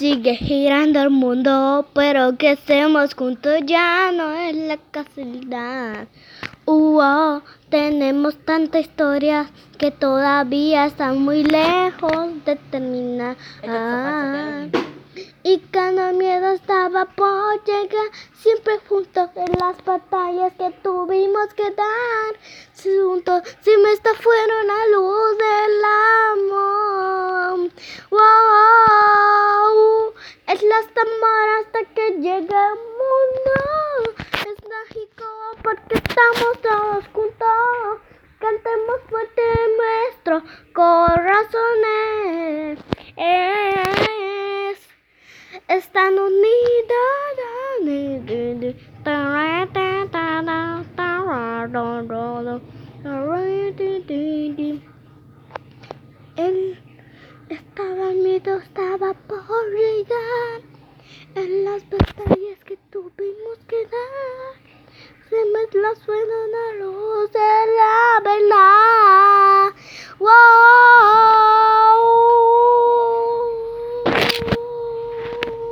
Sigue girando el mundo, pero que estemos juntos ya no es la casualidad. Uh, tenemos tanta historia que todavía están muy lejos de terminar. Y cuando el miedo estaba por llegar, siempre juntos en las batallas que tuvimos que dar. Juntos, si me fuera la luz es las tambor hasta que mundo. Es mágico porque estamos todos juntos. Cantemos fuerte nuestros corazones. Es, están unidos. Estaba miedo, estaba por llegar en las batallas que tuvimos que dar. Se me la suena la